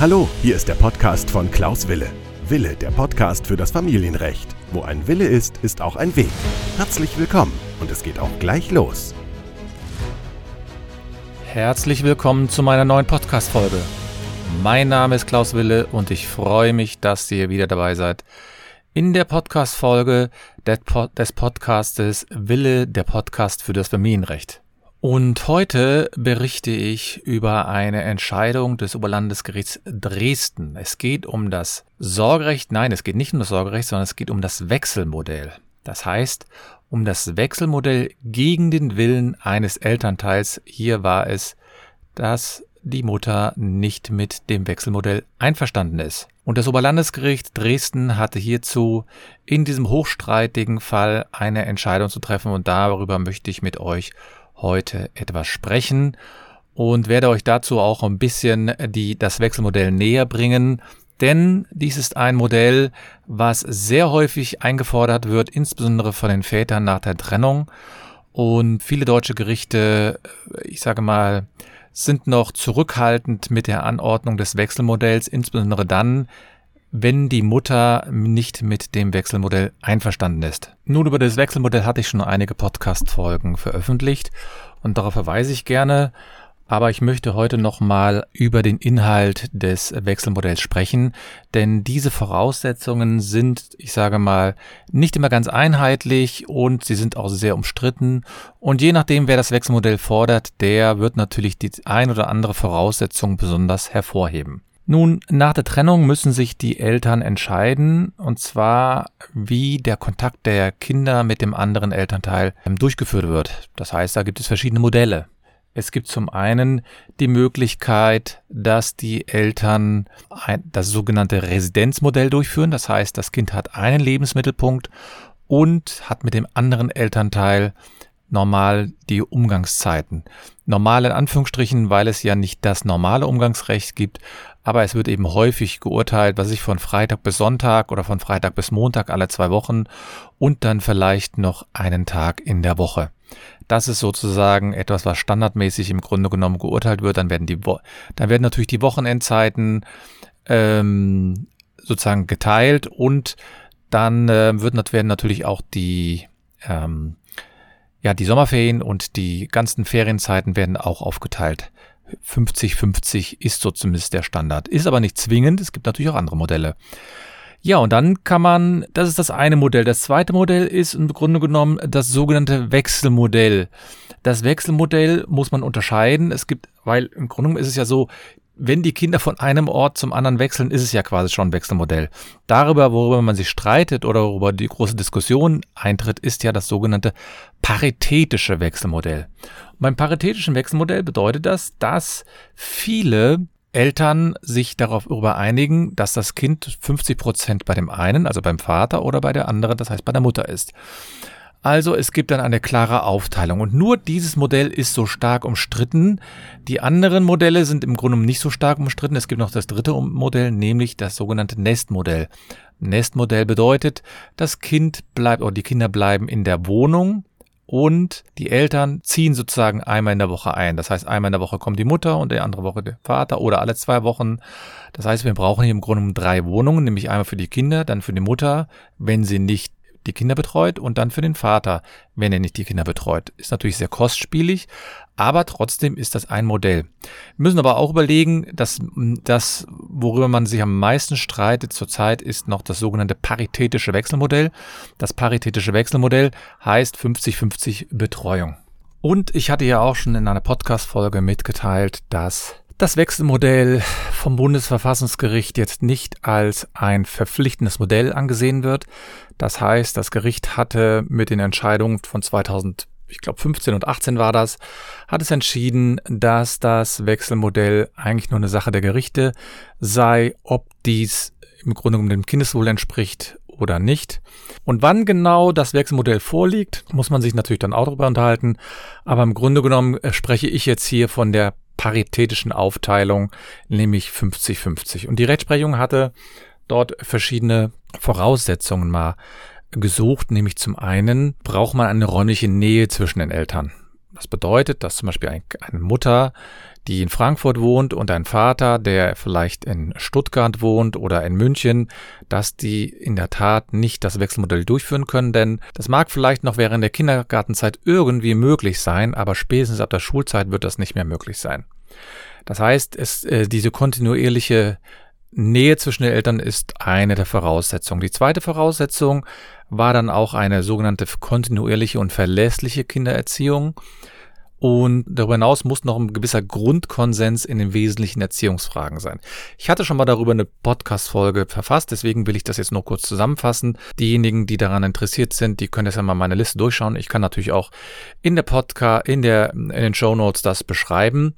Hallo, hier ist der Podcast von Klaus Wille. Wille, der Podcast für das Familienrecht. Wo ein Wille ist, ist auch ein Weg. Herzlich willkommen und es geht auch gleich los. Herzlich willkommen zu meiner neuen Podcast-Folge. Mein Name ist Klaus Wille und ich freue mich, dass ihr wieder dabei seid. In der Podcast-Folge des Podcastes Wille, der Podcast für das Familienrecht. Und heute berichte ich über eine Entscheidung des Oberlandesgerichts Dresden. Es geht um das Sorgerecht, nein, es geht nicht um das Sorgerecht, sondern es geht um das Wechselmodell. Das heißt, um das Wechselmodell gegen den Willen eines Elternteils. Hier war es, dass die Mutter nicht mit dem Wechselmodell einverstanden ist. Und das Oberlandesgericht Dresden hatte hierzu in diesem hochstreitigen Fall eine Entscheidung zu treffen und darüber möchte ich mit euch heute etwas sprechen und werde euch dazu auch ein bisschen die, das Wechselmodell näher bringen. Denn dies ist ein Modell, was sehr häufig eingefordert wird, insbesondere von den Vätern nach der Trennung. Und viele deutsche Gerichte, ich sage mal, sind noch zurückhaltend mit der Anordnung des Wechselmodells, insbesondere dann, wenn die Mutter nicht mit dem Wechselmodell einverstanden ist. Nun, über das Wechselmodell hatte ich schon einige Podcast-Folgen veröffentlicht und darauf verweise ich gerne. Aber ich möchte heute nochmal über den Inhalt des Wechselmodells sprechen, denn diese Voraussetzungen sind, ich sage mal, nicht immer ganz einheitlich und sie sind auch sehr umstritten. Und je nachdem, wer das Wechselmodell fordert, der wird natürlich die ein oder andere Voraussetzung besonders hervorheben. Nun, nach der Trennung müssen sich die Eltern entscheiden, und zwar, wie der Kontakt der Kinder mit dem anderen Elternteil ähm, durchgeführt wird. Das heißt, da gibt es verschiedene Modelle. Es gibt zum einen die Möglichkeit, dass die Eltern das sogenannte Residenzmodell durchführen. Das heißt, das Kind hat einen Lebensmittelpunkt und hat mit dem anderen Elternteil normal die Umgangszeiten. Normal in Anführungsstrichen, weil es ja nicht das normale Umgangsrecht gibt, aber es wird eben häufig geurteilt, was ich von Freitag bis Sonntag oder von Freitag bis Montag alle zwei Wochen und dann vielleicht noch einen Tag in der Woche. Das ist sozusagen etwas, was standardmäßig im Grunde genommen geurteilt wird. Dann werden die, Wo dann werden natürlich die Wochenendzeiten ähm, sozusagen geteilt und dann äh, wird, werden natürlich auch die ähm, ja, die Sommerferien und die ganzen Ferienzeiten werden auch aufgeteilt. 50-50 ist so zumindest der Standard. Ist aber nicht zwingend. Es gibt natürlich auch andere Modelle. Ja, und dann kann man, das ist das eine Modell. Das zweite Modell ist im Grunde genommen das sogenannte Wechselmodell. Das Wechselmodell muss man unterscheiden. Es gibt, weil im Grunde genommen ist es ja so, wenn die Kinder von einem Ort zum anderen wechseln, ist es ja quasi schon ein Wechselmodell. Darüber, worüber man sich streitet oder worüber die große Diskussion eintritt, ist ja das sogenannte paritätische Wechselmodell. Und beim paritätischen Wechselmodell bedeutet das, dass viele Eltern sich darauf einigen, dass das Kind 50 Prozent bei dem einen, also beim Vater oder bei der anderen, das heißt bei der Mutter ist. Also es gibt dann eine klare Aufteilung und nur dieses Modell ist so stark umstritten. Die anderen Modelle sind im Grunde nicht so stark umstritten. Es gibt noch das dritte Modell, nämlich das sogenannte Nestmodell. Nestmodell bedeutet, das Kind bleibt oder die Kinder bleiben in der Wohnung und die Eltern ziehen sozusagen einmal in der Woche ein. Das heißt, einmal in der Woche kommt die Mutter und die andere Woche der Vater oder alle zwei Wochen. Das heißt, wir brauchen hier im Grunde drei Wohnungen, nämlich einmal für die Kinder, dann für die Mutter, wenn sie nicht die Kinder betreut und dann für den Vater, wenn er nicht die Kinder betreut. Ist natürlich sehr kostspielig, aber trotzdem ist das ein Modell. Wir müssen aber auch überlegen, dass das, worüber man sich am meisten streitet zurzeit, ist noch das sogenannte paritätische Wechselmodell. Das paritätische Wechselmodell heißt 50-50 Betreuung. Und ich hatte ja auch schon in einer Podcast-Folge mitgeteilt, dass das Wechselmodell vom Bundesverfassungsgericht jetzt nicht als ein verpflichtendes Modell angesehen wird. Das heißt, das Gericht hatte mit den Entscheidungen von 2000, ich glaube 15 und 18 war das, hat es entschieden, dass das Wechselmodell eigentlich nur eine Sache der Gerichte sei, ob dies im Grunde genommen dem Kindeswohl entspricht oder nicht. Und wann genau das Wechselmodell vorliegt, muss man sich natürlich dann auch darüber unterhalten. Aber im Grunde genommen äh, spreche ich jetzt hier von der paritätischen Aufteilung, nämlich 50-50. Und die Rechtsprechung hatte dort verschiedene Voraussetzungen mal gesucht, nämlich zum einen braucht man eine räumliche Nähe zwischen den Eltern. Das bedeutet, dass zum Beispiel eine Mutter, die in Frankfurt wohnt und ein Vater, der vielleicht in Stuttgart wohnt oder in München, dass die in der Tat nicht das Wechselmodell durchführen können, denn das mag vielleicht noch während der Kindergartenzeit irgendwie möglich sein, aber spätestens ab der Schulzeit wird das nicht mehr möglich sein. Das heißt, es, äh, diese kontinuierliche Nähe zwischen den Eltern ist eine der Voraussetzungen. Die zweite Voraussetzung war dann auch eine sogenannte kontinuierliche und verlässliche Kindererziehung. Und darüber hinaus muss noch ein gewisser Grundkonsens in den wesentlichen Erziehungsfragen sein. Ich hatte schon mal darüber eine Podcast-Folge verfasst, deswegen will ich das jetzt nur kurz zusammenfassen. Diejenigen, die daran interessiert sind, die können jetzt einmal meine Liste durchschauen. Ich kann natürlich auch in der Podcast, in der, in den Show Notes das beschreiben.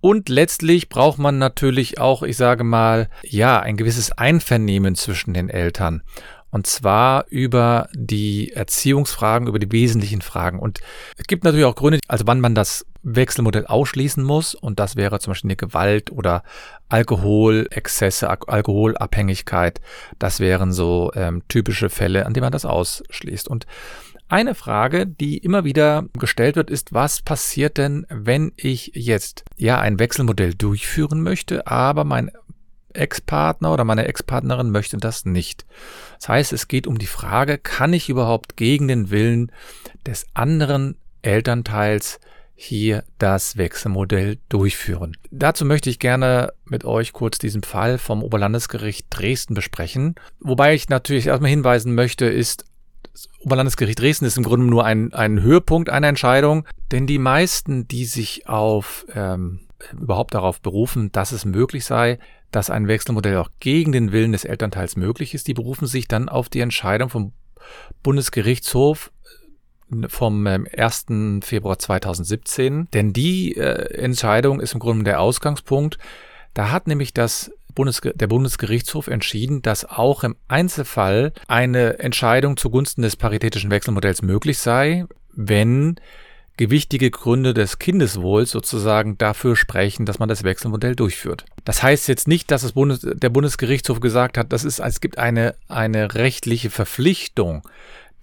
Und letztlich braucht man natürlich auch, ich sage mal, ja, ein gewisses Einvernehmen zwischen den Eltern. Und zwar über die Erziehungsfragen, über die wesentlichen Fragen. Und es gibt natürlich auch Gründe, also wann man das Wechselmodell ausschließen muss. Und das wäre zum Beispiel eine Gewalt oder Alkoholexzesse, Alkoholabhängigkeit. Das wären so ähm, typische Fälle, an denen man das ausschließt. Und eine Frage, die immer wieder gestellt wird, ist, was passiert denn, wenn ich jetzt ja ein Wechselmodell durchführen möchte, aber mein Ex-Partner oder meine Ex-Partnerin möchte das nicht. Das heißt, es geht um die Frage, kann ich überhaupt gegen den Willen des anderen Elternteils hier das Wechselmodell durchführen. Dazu möchte ich gerne mit euch kurz diesen Fall vom Oberlandesgericht Dresden besprechen. Wobei ich natürlich erstmal hinweisen möchte, ist, das Oberlandesgericht Dresden ist im Grunde nur ein, ein Höhepunkt einer Entscheidung, denn die meisten, die sich auf ähm, überhaupt darauf berufen, dass es möglich sei, dass ein Wechselmodell auch gegen den Willen des Elternteils möglich ist, die berufen sich dann auf die Entscheidung vom Bundesgerichtshof äh, vom 1. Ähm, Februar 2017. Denn die äh, Entscheidung ist im Grunde der Ausgangspunkt. Da hat nämlich das Bundesge der Bundesgerichtshof entschieden, dass auch im Einzelfall eine Entscheidung zugunsten des paritätischen Wechselmodells möglich sei, wenn gewichtige Gründe des Kindeswohls sozusagen dafür sprechen, dass man das Wechselmodell durchführt. Das heißt jetzt nicht, dass das Bundes der Bundesgerichtshof gesagt hat, das ist, es gibt eine, eine rechtliche Verpflichtung,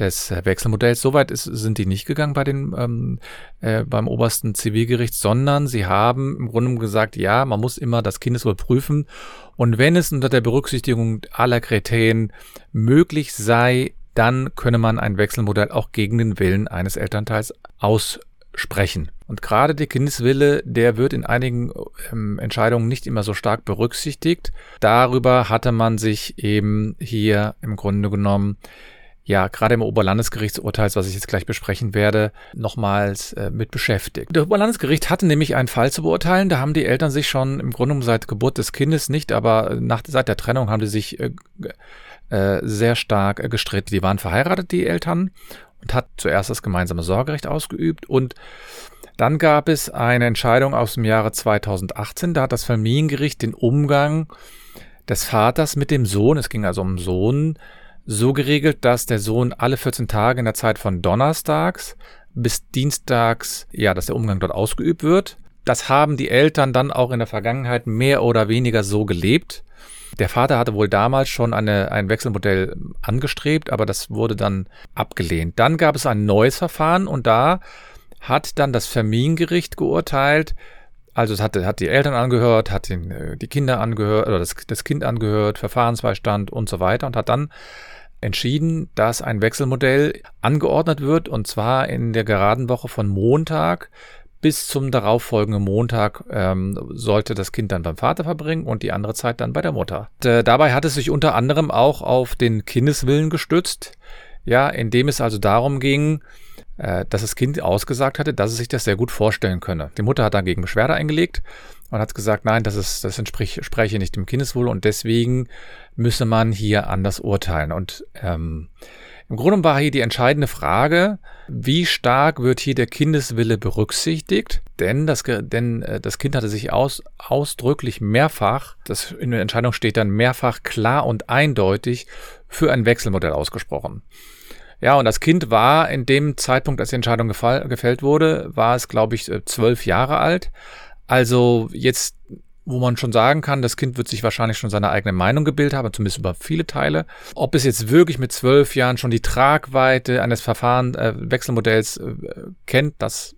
des Wechselmodells. Soweit sind die nicht gegangen bei den, ähm, äh, beim obersten Zivilgericht, sondern sie haben im Grunde gesagt, ja, man muss immer das Kindeswohl prüfen. Und wenn es unter der Berücksichtigung aller Kriterien möglich sei, dann könne man ein Wechselmodell auch gegen den Willen eines Elternteils aussprechen. Und gerade der Kindeswille, der wird in einigen ähm, Entscheidungen nicht immer so stark berücksichtigt. Darüber hatte man sich eben hier im Grunde genommen ja gerade im Oberlandesgerichtsurteil, was ich jetzt gleich besprechen werde, nochmals äh, mit beschäftigt. Das Oberlandesgericht hatte nämlich einen Fall zu beurteilen, da haben die Eltern sich schon im Grunde genommen seit Geburt des Kindes nicht, aber nach, seit der Trennung haben die sich äh, äh, sehr stark gestritten. Die waren verheiratet, die Eltern, und hat zuerst das gemeinsame Sorgerecht ausgeübt und dann gab es eine Entscheidung aus dem Jahre 2018, da hat das Familiengericht den Umgang des Vaters mit dem Sohn, es ging also um Sohn, so geregelt, dass der Sohn alle 14 Tage in der Zeit von Donnerstags bis Dienstags, ja, dass der Umgang dort ausgeübt wird. Das haben die Eltern dann auch in der Vergangenheit mehr oder weniger so gelebt. Der Vater hatte wohl damals schon eine, ein Wechselmodell angestrebt, aber das wurde dann abgelehnt. Dann gab es ein neues Verfahren und da hat dann das Familiengericht geurteilt, also es hat, hat die Eltern angehört, hat den, äh, die Kinder angehört oder das, das Kind angehört, Verfahrensbeistand und so weiter und hat dann entschieden, dass ein Wechselmodell angeordnet wird und zwar in der geraden Woche von Montag bis zum darauffolgenden Montag ähm, sollte das Kind dann beim Vater verbringen und die andere Zeit dann bei der Mutter. Und, äh, dabei hat es sich unter anderem auch auf den Kindeswillen gestützt, ja, indem es also darum ging, äh, dass das Kind ausgesagt hatte, dass es sich das sehr gut vorstellen könne. Die Mutter hat dagegen Beschwerde eingelegt und hat gesagt, nein, das, ist, das entspreche nicht dem Kindeswohl und deswegen müsse man hier anders urteilen. Und ähm, im Grunde war hier die entscheidende Frage, wie stark wird hier der Kindeswille berücksichtigt? Denn das, denn äh, das Kind hatte sich aus, ausdrücklich mehrfach, das in der Entscheidung steht dann mehrfach klar und eindeutig für ein Wechselmodell ausgesprochen. Ja, und das Kind war in dem Zeitpunkt, als die Entscheidung gefall, gefällt wurde, war es, glaube ich, äh, zwölf Jahre alt. Also jetzt, wo man schon sagen kann, das Kind wird sich wahrscheinlich schon seine eigene Meinung gebildet haben, zumindest über viele Teile. Ob es jetzt wirklich mit zwölf Jahren schon die Tragweite eines Verfahren, äh, äh, kennt, das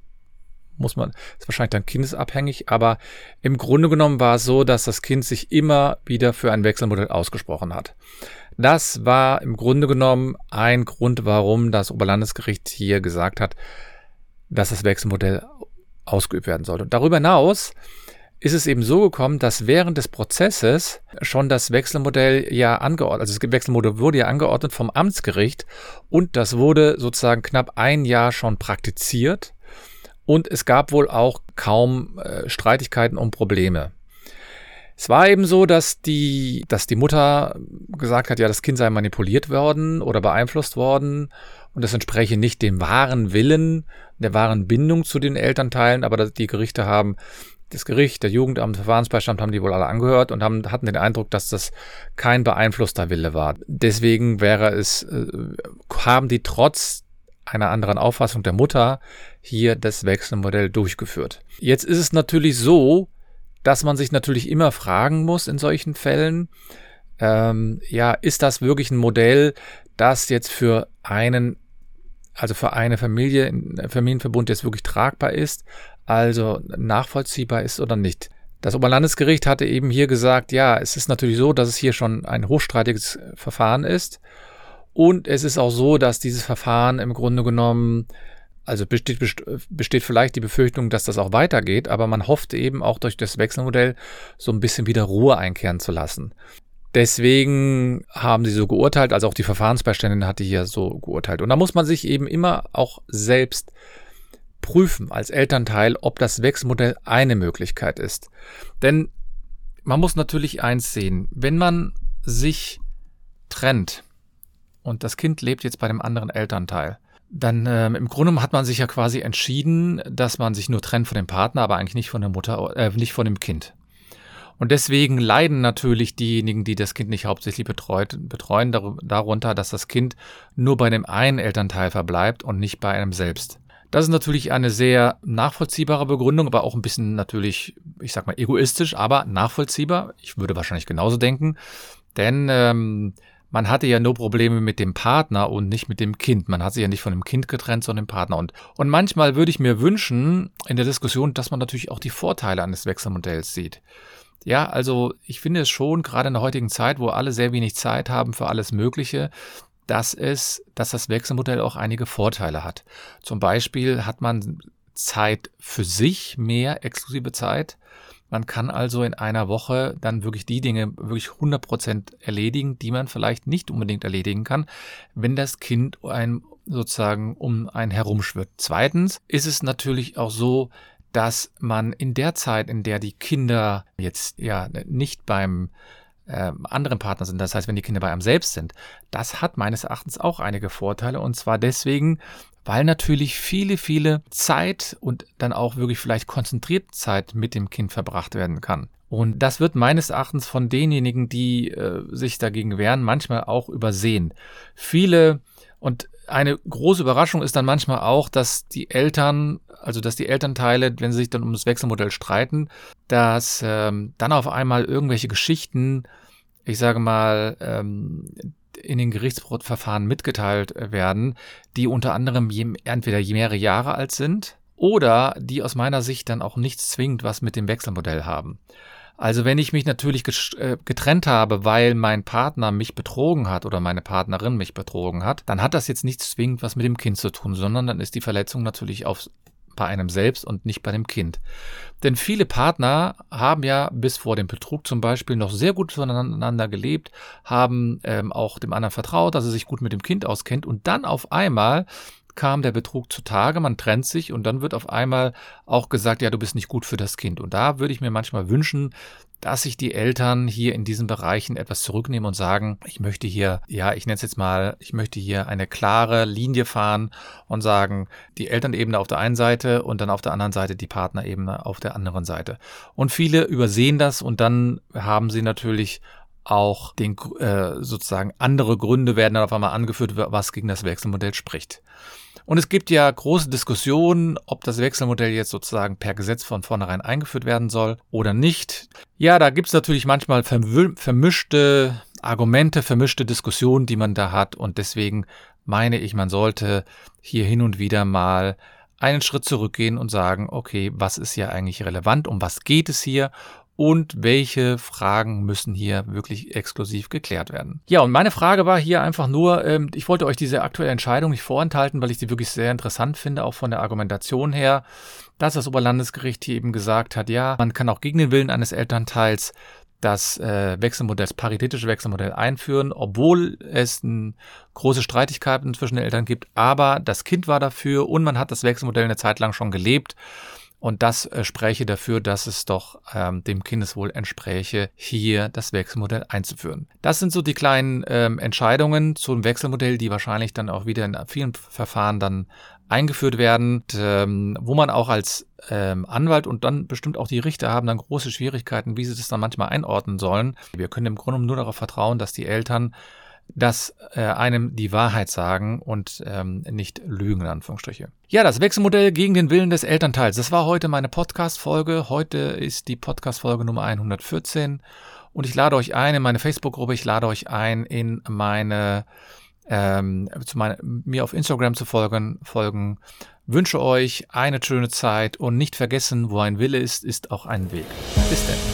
muss man, ist wahrscheinlich dann kindesabhängig, aber im Grunde genommen war es so, dass das Kind sich immer wieder für ein Wechselmodell ausgesprochen hat. Das war im Grunde genommen ein Grund, warum das Oberlandesgericht hier gesagt hat, dass das Wechselmodell ausgeübt werden sollte. Und darüber hinaus ist es eben so gekommen, dass während des Prozesses schon das Wechselmodell ja angeordnet, also das Wechselmodell wurde ja angeordnet vom Amtsgericht und das wurde sozusagen knapp ein Jahr schon praktiziert und es gab wohl auch kaum äh, Streitigkeiten und Probleme. Es war eben so, dass die, dass die Mutter gesagt hat, ja, das Kind sei manipuliert worden oder beeinflusst worden und das entspreche nicht dem wahren Willen, der wahren Bindung zu den Elternteilen, aber die Gerichte haben das Gericht, der Jugendamt, Verfahrensbeistand haben die wohl alle angehört und haben, hatten den Eindruck, dass das kein beeinflusster Wille war. Deswegen wäre es, äh, haben die trotz einer anderen Auffassung der Mutter hier das Wechselmodell durchgeführt. Jetzt ist es natürlich so, dass man sich natürlich immer fragen muss in solchen Fällen, ähm, ja, ist das wirklich ein Modell, das jetzt für einen, also für eine Familie, ein Familienverbund jetzt wirklich tragbar ist, also nachvollziehbar ist oder nicht. Das Oberlandesgericht hatte eben hier gesagt, ja, es ist natürlich so, dass es hier schon ein hochstreitiges Verfahren ist. Und es ist auch so, dass dieses Verfahren im Grunde genommen also besteht, besteht vielleicht die Befürchtung, dass das auch weitergeht, aber man hofft eben auch durch das Wechselmodell so ein bisschen wieder Ruhe einkehren zu lassen. Deswegen haben sie so geurteilt, also auch die Verfahrensbeiständin hatte hier so geurteilt. Und da muss man sich eben immer auch selbst prüfen als Elternteil, ob das Wechselmodell eine Möglichkeit ist. Denn man muss natürlich eins sehen, wenn man sich trennt und das Kind lebt jetzt bei dem anderen Elternteil, dann ähm, im Grunde hat man sich ja quasi entschieden, dass man sich nur trennt von dem Partner, aber eigentlich nicht von der Mutter, äh, nicht von dem Kind. Und deswegen leiden natürlich diejenigen, die das Kind nicht hauptsächlich betreut, betreuen, darunter, dass das Kind nur bei dem einen Elternteil verbleibt und nicht bei einem selbst. Das ist natürlich eine sehr nachvollziehbare Begründung, aber auch ein bisschen natürlich, ich sag mal, egoistisch, aber nachvollziehbar. Ich würde wahrscheinlich genauso denken. Denn ähm, man hatte ja nur Probleme mit dem Partner und nicht mit dem Kind. Man hat sich ja nicht von dem Kind getrennt, sondern dem Partner. Und, und manchmal würde ich mir wünschen in der Diskussion, dass man natürlich auch die Vorteile eines Wechselmodells sieht. Ja, also ich finde es schon, gerade in der heutigen Zeit, wo alle sehr wenig Zeit haben für alles Mögliche, dass es, dass das Wechselmodell auch einige Vorteile hat. Zum Beispiel hat man Zeit für sich, mehr exklusive Zeit. Man kann also in einer Woche dann wirklich die Dinge wirklich 100% erledigen, die man vielleicht nicht unbedingt erledigen kann, wenn das Kind ein sozusagen um einen herumschwirrt. Zweitens ist es natürlich auch so, dass man in der Zeit, in der die Kinder jetzt ja nicht beim äh, anderen Partner sind, das heißt, wenn die Kinder bei einem selbst sind, das hat meines Erachtens auch einige Vorteile und zwar deswegen, weil natürlich viele, viele Zeit und dann auch wirklich vielleicht konzentriert Zeit mit dem Kind verbracht werden kann. Und das wird meines Erachtens von denjenigen, die äh, sich dagegen wehren, manchmal auch übersehen. Viele und eine große Überraschung ist dann manchmal auch, dass die Eltern, also dass die Elternteile, wenn sie sich dann um das Wechselmodell streiten, dass ähm, dann auf einmal irgendwelche Geschichten, ich sage mal, ähm, in den Gerichtsverfahren mitgeteilt werden, die unter anderem je, entweder mehrere Jahre alt sind oder die aus meiner Sicht dann auch nichts zwingend was mit dem Wechselmodell haben. Also wenn ich mich natürlich äh, getrennt habe, weil mein Partner mich betrogen hat oder meine Partnerin mich betrogen hat, dann hat das jetzt nichts zwingend was mit dem Kind zu tun, sondern dann ist die Verletzung natürlich auf, bei einem selbst und nicht bei dem Kind. Denn viele Partner haben ja bis vor dem Betrug zum Beispiel noch sehr gut zueinander gelebt, haben ähm, auch dem anderen vertraut, dass er sich gut mit dem Kind auskennt und dann auf einmal kam der Betrug zutage, man trennt sich und dann wird auf einmal auch gesagt, ja, du bist nicht gut für das Kind. Und da würde ich mir manchmal wünschen, dass sich die Eltern hier in diesen Bereichen etwas zurücknehmen und sagen, ich möchte hier, ja, ich nenne es jetzt mal, ich möchte hier eine klare Linie fahren und sagen, die Elternebene auf der einen Seite und dann auf der anderen Seite die Partnerebene auf der anderen Seite. Und viele übersehen das und dann haben sie natürlich auch den äh, sozusagen andere Gründe werden dann auf einmal angeführt, was gegen das Wechselmodell spricht. Und es gibt ja große Diskussionen, ob das Wechselmodell jetzt sozusagen per Gesetz von vornherein eingeführt werden soll oder nicht. Ja, da gibt es natürlich manchmal vermischte Argumente, vermischte Diskussionen, die man da hat. Und deswegen meine ich, man sollte hier hin und wieder mal einen Schritt zurückgehen und sagen, okay, was ist hier eigentlich relevant, um was geht es hier und welche Fragen müssen hier wirklich exklusiv geklärt werden. Ja, und meine Frage war hier einfach nur, ähm, ich wollte euch diese aktuelle Entscheidung nicht vorenthalten, weil ich sie wirklich sehr interessant finde, auch von der Argumentation her, dass das Oberlandesgericht hier eben gesagt hat, ja, man kann auch gegen den Willen eines Elternteils das äh, Wechselmodell, das paritätische Wechselmodell einführen, obwohl es ein, große Streitigkeiten zwischen den Eltern gibt, aber das Kind war dafür und man hat das Wechselmodell eine Zeit lang schon gelebt und das äh, spräche dafür, dass es doch ähm, dem Kindeswohl entspräche, hier das Wechselmodell einzuführen. Das sind so die kleinen ähm, Entscheidungen zum Wechselmodell, die wahrscheinlich dann auch wieder in vielen Verfahren dann eingeführt werden, ähm, wo man auch als ähm, Anwalt und dann bestimmt auch die Richter haben dann große Schwierigkeiten, wie sie das dann manchmal einordnen sollen. Wir können im Grunde nur darauf vertrauen, dass die Eltern dass äh, einem die Wahrheit sagen und ähm, nicht lügen, in Anführungsstriche. Ja, das Wechselmodell gegen den Willen des Elternteils. Das war heute meine Podcast-Folge. Heute ist die Podcast-Folge Nummer 114 und ich lade euch ein in meine Facebook-Gruppe. Ich lade euch ein in meine ähm, zu meine, mir auf Instagram zu folgen, folgen. Wünsche euch eine schöne Zeit und nicht vergessen, wo ein Wille ist, ist auch ein Weg. Bis denn.